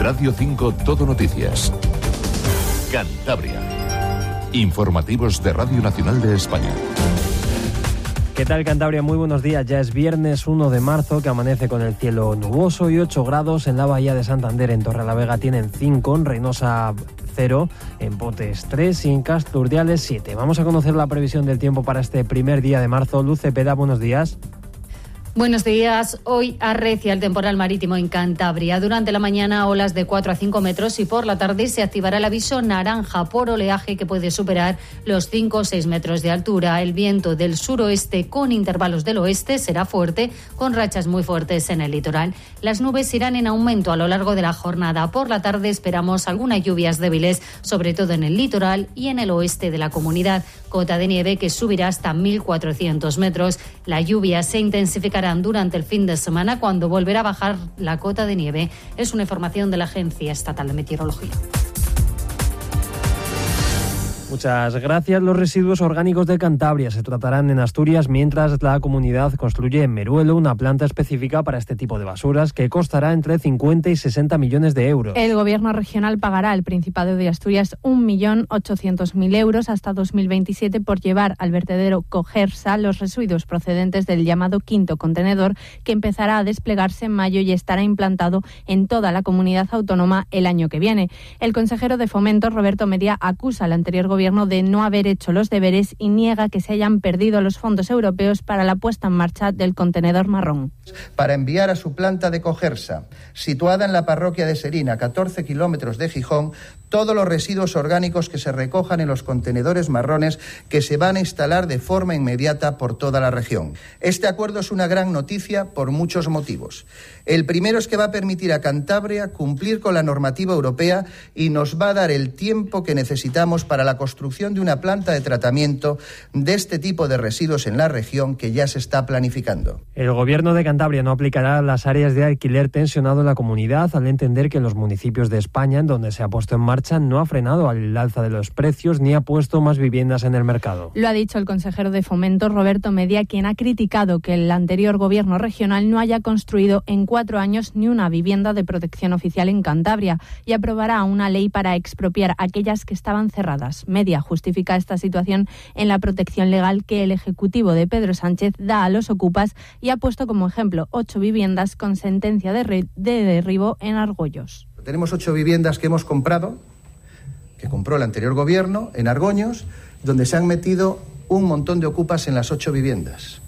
Radio 5 Todo Noticias. Cantabria. Informativos de Radio Nacional de España. ¿Qué tal Cantabria? Muy buenos días. Ya es viernes 1 de marzo que amanece con el cielo nuboso y 8 grados en la bahía de Santander. En Torrelavega tienen 5, en Reynosa 0, en Potes 3 y en Casturdiales 7. Vamos a conocer la previsión del tiempo para este primer día de marzo. Luce Peda, buenos días. Buenos días. Hoy arrecia el temporal marítimo en Cantabria. Durante la mañana olas de 4 a 5 metros y por la tarde se activará el aviso naranja por oleaje que puede superar los 5 o 6 metros de altura. El viento del suroeste con intervalos del oeste será fuerte con rachas muy fuertes en el litoral. Las nubes irán en aumento a lo largo de la jornada. Por la tarde esperamos algunas lluvias débiles, sobre todo en el litoral y en el oeste de la comunidad. Cota de nieve que subirá hasta 1.400 metros. La lluvia se intensificará durante el fin de semana cuando volverá a bajar la cota de nieve. Es una información de la Agencia Estatal de Meteorología. Muchas gracias. Los residuos orgánicos de Cantabria se tratarán en Asturias mientras la comunidad construye en Meruelo una planta específica para este tipo de basuras que costará entre 50 y 60 millones de euros. El gobierno regional pagará al Principado de Asturias 1.800.000 euros hasta 2027 por llevar al vertedero Cogersa los residuos procedentes del llamado quinto contenedor que empezará a desplegarse en mayo y estará implantado en toda la comunidad autónoma el año que viene. El consejero de Fomento, Roberto Media, acusa al anterior gobierno Gobierno de no haber hecho los deberes y niega que se hayan perdido los fondos europeos para la puesta en marcha del contenedor marrón. Para enviar a su planta de Cogersa, situada en la parroquia de Serina, 14 kilómetros de Gijón, todos los residuos orgánicos que se recojan en los contenedores marrones que se van a instalar de forma inmediata por toda la región. Este acuerdo es una gran noticia por muchos motivos. El primero es que va a permitir a Cantabria cumplir con la normativa europea y nos va a dar el tiempo que necesitamos para la construcción de una planta de tratamiento de este tipo de residuos en la región que ya se está planificando. El gobierno de Cantabria no aplicará las áreas de alquiler tensionado en la comunidad al entender que en los municipios de España, en donde se ha puesto en marcha, no ha frenado al alza de los precios ni ha puesto más viviendas en el mercado. Lo ha dicho el consejero de Fomento, Roberto Media, quien ha criticado que el anterior gobierno regional no haya construido en cuatro años ni una vivienda de protección oficial en Cantabria y aprobará una ley para expropiar aquellas que estaban cerradas. Media justifica esta situación en la protección legal que el Ejecutivo de Pedro Sánchez da a los ocupas y ha puesto como ejemplo ocho viviendas con sentencia de, de derribo en Argollos. Tenemos ocho viviendas que hemos comprado, que compró el anterior gobierno, en Argoños, donde se han metido un montón de ocupas en las ocho viviendas.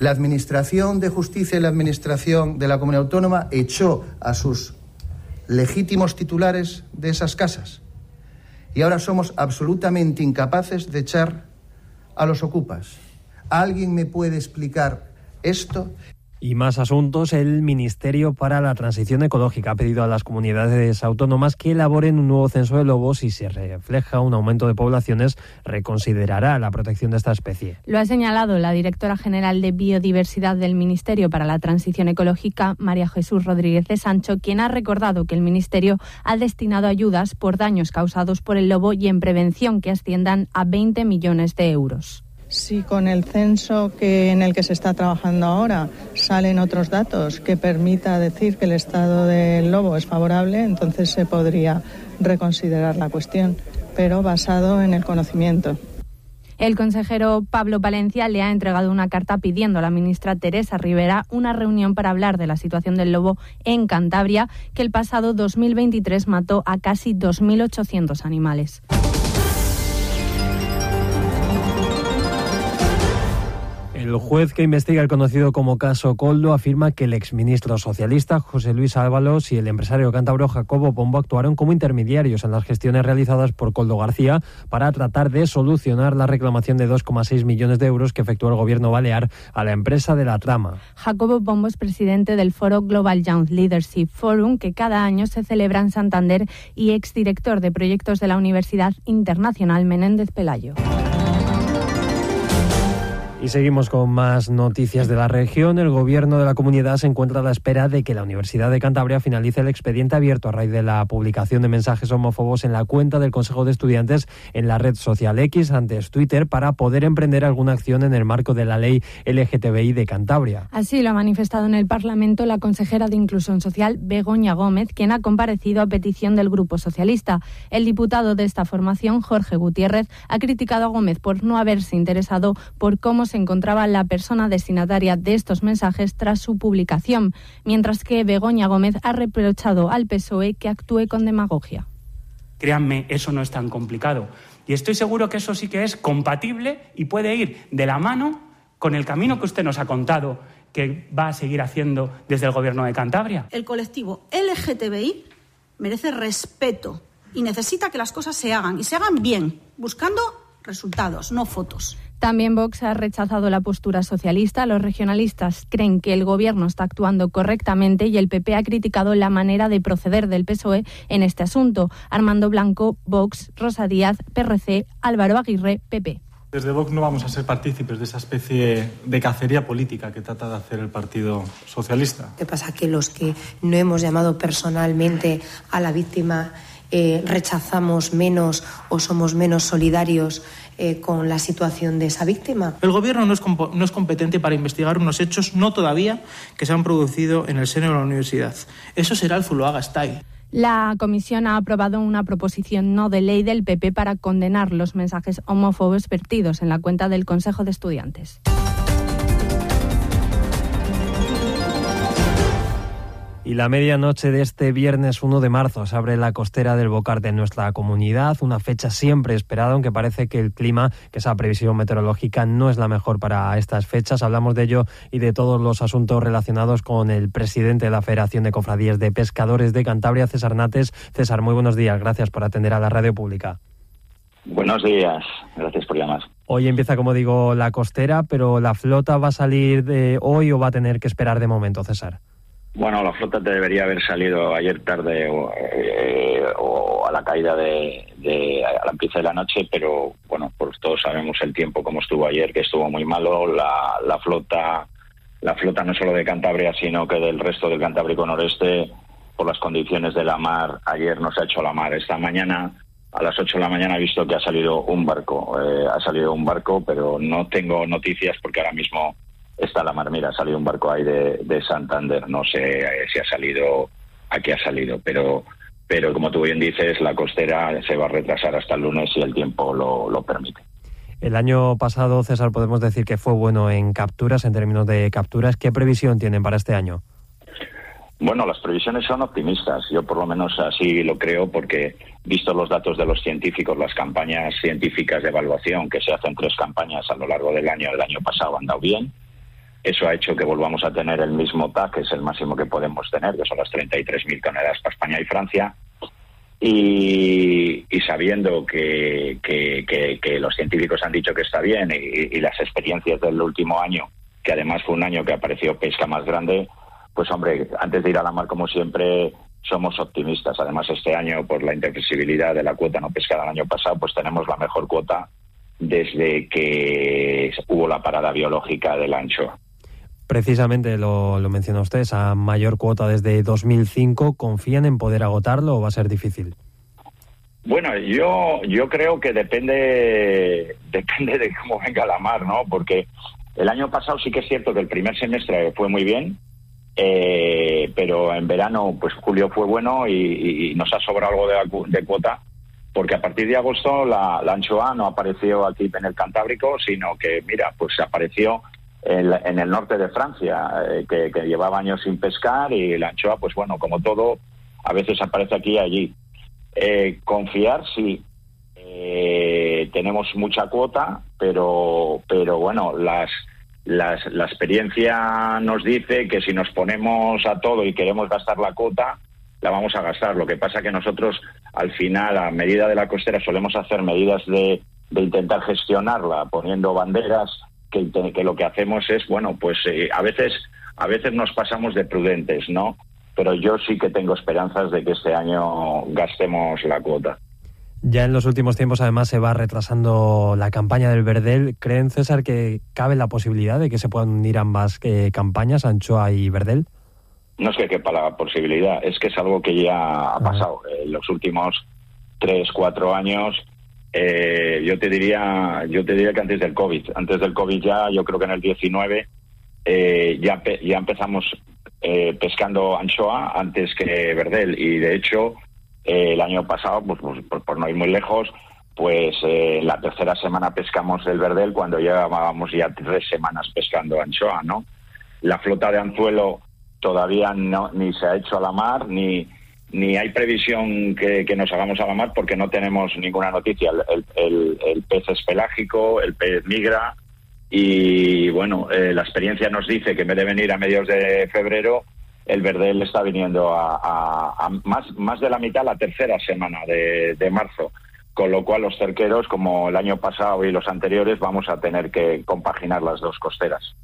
La Administración de Justicia y la Administración de la Comunidad Autónoma echó a sus legítimos titulares de esas casas. Y ahora somos absolutamente incapaces de echar a los ocupas. ¿Alguien me puede explicar esto? Y más asuntos, el Ministerio para la Transición Ecológica ha pedido a las comunidades autónomas que elaboren un nuevo censo de lobos y si refleja un aumento de poblaciones, reconsiderará la protección de esta especie. Lo ha señalado la directora general de Biodiversidad del Ministerio para la Transición Ecológica, María Jesús Rodríguez de Sancho, quien ha recordado que el Ministerio ha destinado ayudas por daños causados por el lobo y en prevención que asciendan a 20 millones de euros. Si con el censo que en el que se está trabajando ahora salen otros datos que permita decir que el estado del lobo es favorable, entonces se podría reconsiderar la cuestión, pero basado en el conocimiento. El consejero Pablo Valencia le ha entregado una carta pidiendo a la ministra Teresa Rivera una reunión para hablar de la situación del lobo en Cantabria, que el pasado 2023 mató a casi 2.800 animales. El juez que investiga el conocido como caso Coldo afirma que el exministro socialista José Luis Ábalos y el empresario cántabro Jacobo Pombo actuaron como intermediarios en las gestiones realizadas por Coldo García para tratar de solucionar la reclamación de 2,6 millones de euros que efectuó el gobierno balear a la empresa de la trama. Jacobo Pombo es presidente del foro Global Young Leadership Forum que cada año se celebra en Santander y exdirector de proyectos de la Universidad Internacional Menéndez Pelayo. Y seguimos con más noticias de la región. El gobierno de la comunidad se encuentra a la espera de que la Universidad de Cantabria finalice el expediente abierto a raíz de la publicación de mensajes homófobos en la cuenta del Consejo de Estudiantes en la red social X, antes Twitter, para poder emprender alguna acción en el marco de la ley LGTBI de Cantabria. Así lo ha manifestado en el Parlamento la consejera de Inclusión Social, Begoña Gómez, quien ha comparecido a petición del Grupo Socialista. El diputado de esta formación, Jorge Gutiérrez, ha criticado a Gómez por no haberse interesado por cómo se se encontraba la persona destinataria de estos mensajes tras su publicación, mientras que Begoña Gómez ha reprochado al PSOE que actúe con demagogia. Créanme, eso no es tan complicado. Y estoy seguro que eso sí que es compatible y puede ir de la mano con el camino que usted nos ha contado que va a seguir haciendo desde el Gobierno de Cantabria. El colectivo LGTBI merece respeto y necesita que las cosas se hagan y se hagan bien, buscando resultados, no fotos. También Vox ha rechazado la postura socialista. Los regionalistas creen que el Gobierno está actuando correctamente y el PP ha criticado la manera de proceder del PSOE en este asunto. Armando Blanco, Vox, Rosa Díaz, PRC, Álvaro Aguirre, PP. Desde Vox no vamos a ser partícipes de esa especie de cacería política que trata de hacer el Partido Socialista. ¿Qué pasa? Que los que no hemos llamado personalmente a la víctima eh, rechazamos menos o somos menos solidarios eh, con la situación de esa víctima. El Gobierno no es, no es competente para investigar unos hechos, no todavía, que se han producido en el seno de la universidad. Eso será el Zuloaga Style. La comisión ha aprobado una proposición no de ley del PP para condenar los mensajes homófobos vertidos en la cuenta del Consejo de Estudiantes. Y la medianoche de este viernes 1 de marzo se abre la costera del Bocar de nuestra comunidad, una fecha siempre esperada, aunque parece que el clima, que esa previsión meteorológica no es la mejor para estas fechas. Hablamos de ello y de todos los asuntos relacionados con el presidente de la Federación de Cofradías de Pescadores de Cantabria, César Nates. César, muy buenos días. Gracias por atender a la radio pública. Buenos días, gracias por llamar. Hoy empieza, como digo, la costera, pero la flota va a salir de hoy o va a tener que esperar de momento, César. Bueno, la flota debería haber salido ayer tarde o, eh, a la caída de, a la empieza de la noche, pero bueno, pues todos sabemos el tiempo como estuvo ayer, que estuvo muy malo. La, la flota, la flota no solo de Cantabria, sino que del resto del Cantábrico Noreste, por las condiciones de la mar, ayer no se ha hecho la mar. Esta mañana a las 8 de la mañana he visto que ha salido un barco, eh, ha salido un barco, pero no tengo noticias porque ahora mismo está la mar. Mira, ha salido un barco ahí de, Santander, no sé eh, si ha salido, a qué ha salido, pero, pero como tú bien dices, la costera se va a retrasar hasta el lunes si el tiempo lo, lo permite. El año pasado, César, podemos decir que fue bueno en capturas, en términos de capturas. ¿Qué previsión tienen para este año? Bueno, las previsiones son optimistas. Yo por lo menos así lo creo porque, visto los datos de los científicos, las campañas científicas de evaluación, que se hacen tres campañas a lo largo del año, el año pasado han dado bien. Eso ha hecho que volvamos a tener el mismo TAC, que es el máximo que podemos tener, que son las 33.000 toneladas para España y Francia. Y, sabiendo que, los científicos han dicho que está bien y, las experiencias del último año, que además fue un año que apareció pesca más grande, pues hombre, antes de ir a la mar como siempre somos optimistas. Además este año por la inflexibilidad de la cuota no pescada el año pasado, pues tenemos la mejor cuota desde que hubo la parada biológica del ancho. Precisamente lo, lo menciona usted, esa mayor cuota desde 2005. ¿Confían en poder agotarlo o va a ser difícil? Bueno, yo yo creo que depende depende de cómo venga la mar, ¿no? Porque el año pasado sí que es cierto que el primer semestre fue muy bien, eh, pero en verano, pues julio fue bueno y, nos ha sobrado algo de, cuota, porque a partir de agosto la, la, anchoa no apareció aquí en el Cantábrico, sino que, mira, pues apareció en, el norte de Francia, eh, que, llevaba años sin pescar y la anchoa, pues bueno, como todo, a veces aparece aquí y allí. Eh, confiar, sí. Eh, tenemos mucha cuota, pero, pero bueno, las, las, la experiencia nos dice que si nos ponemos a todo y queremos gastar la cuota, la vamos a gastar. Lo que pasa que nosotros, al final, a medida de la costera, solemos hacer medidas de, de intentar gestionarla, poniendo banderas que, lo que hacemos es, bueno, pues eh, a veces a veces nos pasamos de prudentes, ¿no? Pero yo sí que tengo esperanzas de que este año gastemos la cuota. Ya en los últimos tiempos, además, se va retrasando la campaña del Verdel. ¿Creen, César, que cabe la posibilidad de que se puedan unir ambas eh, campañas, Anchoa y Verdel? No es que quepa la posibilidad, es que es algo que ya ha pasado. En los últimos tres, cuatro años, eh, yo te diría, yo te diría que antes del COVID, antes del COVID ya, yo creo que en el 19 eh, ya ya empezamos pescando anchoa antes que verdel y de hecho el año pasado, pues, pues por, no ir muy lejos, pues eh, la tercera semana pescamos el verdel cuando llevábamos ya tres semanas pescando anchoa, ¿no? La flota de anzuelo todavía no, ni se ha hecho a la mar, ni, ni hay previsión que, nos hagamos a la mar porque no tenemos ninguna noticia. El, el, pez es pelágico, el pez migra y bueno, eh, la experiencia nos dice que en vez de venir a mediados de febrero, el Verdel está viniendo a, más, más de la mitad la tercera semana de, marzo, con lo cual los cerqueros, como el año pasado y los anteriores, vamos a tener que compaginar las dos costeras.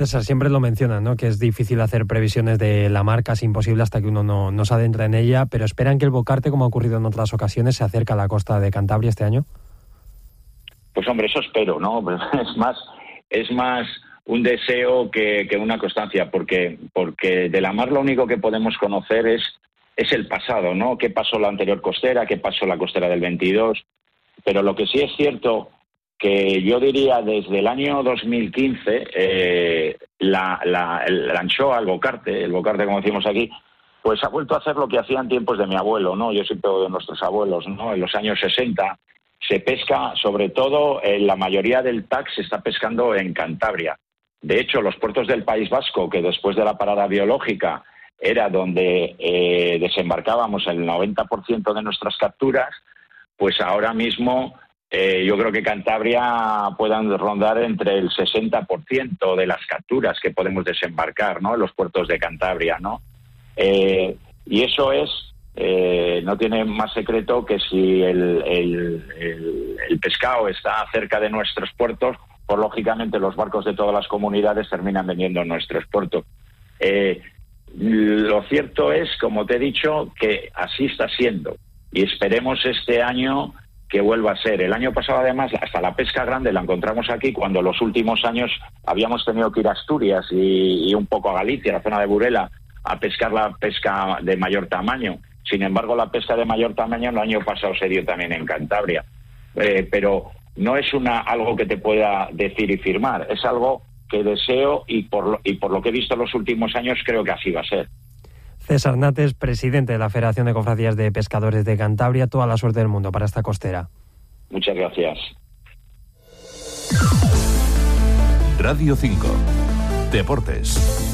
César, siempre lo menciona, ¿no? que es difícil hacer previsiones de la marca, es imposible hasta que uno no, no se adentra en ella, pero ¿esperan que el Bocarte, como ha ocurrido en otras ocasiones, se acerque a la costa de Cantabria este año? Pues hombre, eso espero, ¿no? Es más, es más un deseo que, una constancia, porque, porque de la mar lo único que podemos conocer es, es el pasado, ¿no? ¿Qué pasó la anterior costera? ¿Qué pasó la costera del 22? Pero lo que sí es cierto que yo diría desde el año 2015 eh, la, la, el anchoa, el bocarte, el bocarte como decimos aquí, pues ha vuelto a hacer lo que hacían tiempos de mi abuelo, ¿no? Yo siempre de nuestros abuelos, ¿no? En los años 60 se pesca, sobre todo, en la mayoría del TAC se está pescando en Cantabria. De hecho, los puertos del País Vasco, que después de la parada biológica era donde eh, desembarcábamos el 90% de nuestras capturas, pues ahora mismo eh, yo creo que Cantabria puedan rondar entre el 60% de las capturas que podemos desembarcar ¿no? en los puertos de Cantabria. ¿no? Eh, y eso es, no tiene más secreto que si el, el pescado está cerca de nuestros puertos, pues lógicamente los barcos de todas las comunidades terminan vendiendo en nuestro puertos. Eh, lo cierto es, como te he dicho, que así está siendo y esperemos este año que vuelva a ser. El año pasado, además, hasta la pesca grande la encontramos aquí cuando los últimos años habíamos tenido que ir a Asturias y, un poco a Galicia, la zona de Burela, a pescar la pesca de mayor tamaño. Sin embargo, la pesca de mayor tamaño el año pasado se dio también en Cantabria. Eh, pero no es una, algo que te pueda decir y firmar, es algo que deseo y por, lo, y por lo que he visto en los últimos años creo que así va a ser. César Nates, presidente de la Federación de Cofradías de Pescadores de Cantabria, toda la suerte del mundo para esta costera. Muchas gracias. Radio 5. Deportes.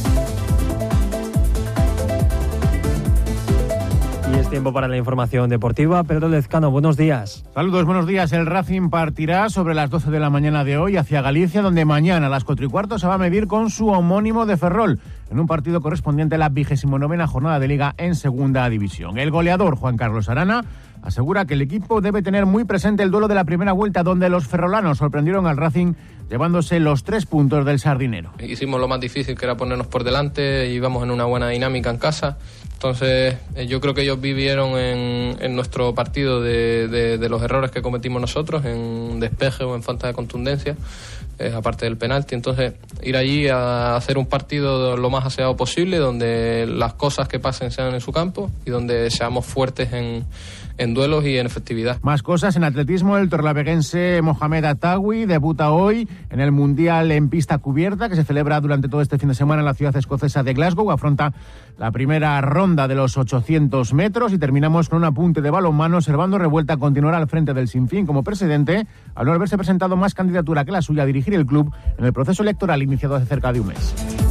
Es tiempo para la información deportiva. Pedro Lezcano, buenos días. Saludos, buenos días. El Racing partirá sobre las 12 de la mañana de hoy hacia Galicia, donde mañana a las 4 y cuarto se va a medir con su homónimo de Ferrol, en un partido correspondiente a la vigésimo novena jornada de Liga en Segunda División. El goleador Juan Carlos Arana asegura que el equipo debe tener muy presente el duelo de la primera vuelta, donde los ferrolanos sorprendieron al Racing llevándose los tres puntos del sardinero. Hicimos lo más difícil, que era ponernos por delante, íbamos en una buena dinámica en casa entonces, eh, yo creo que ellos vivieron en, nuestro partido de, los errores que cometimos nosotros, en despeje o en falta de contundencia, eh, aparte del penalti. Entonces, ir allí a hacer un partido lo más aseado posible, donde las cosas que pasen sean en su campo y donde seamos fuertes en, en duelos y en efectividad. Más cosas en atletismo, el torlaveguense Mohamed Atawi debuta hoy en el Mundial en pista cubierta que se celebra durante todo este fin de semana en la ciudad escocesa de Glasgow. Afronta la primera ronda de los 800 metros y terminamos con un apunte de balonmano. Servando Revuelta continuará al frente del Sinfín como presidente al no haberse presentado más candidatura que la suya a dirigir el club en el proceso electoral iniciado hace cerca de un mes.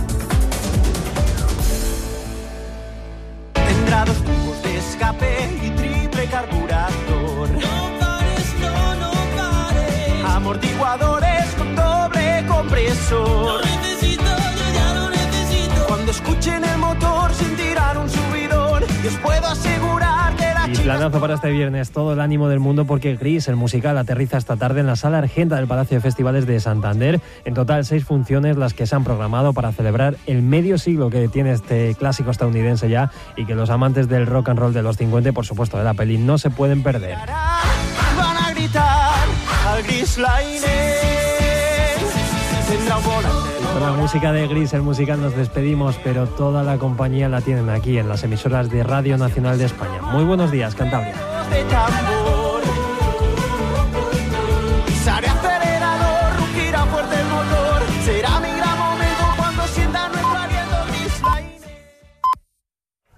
Y planazo para este viernes, todo el ánimo del mundo porque Gris, el musical, aterriza esta tarde en la sala Argenta del Palacio de Festivales de Santander. En total, seis funciones las que se han programado para celebrar el medio siglo que tiene este clásico estadounidense ya y que los amantes del rock and roll de los 50 por supuesto de la peli no se pueden perder. Gris Line tendrá un volante. Con la música de Gris, el musical, nos despedimos, pero toda la compañía la tienen aquí en las emisoras de Radio Nacional de España. Muy buenos días, Cantabria.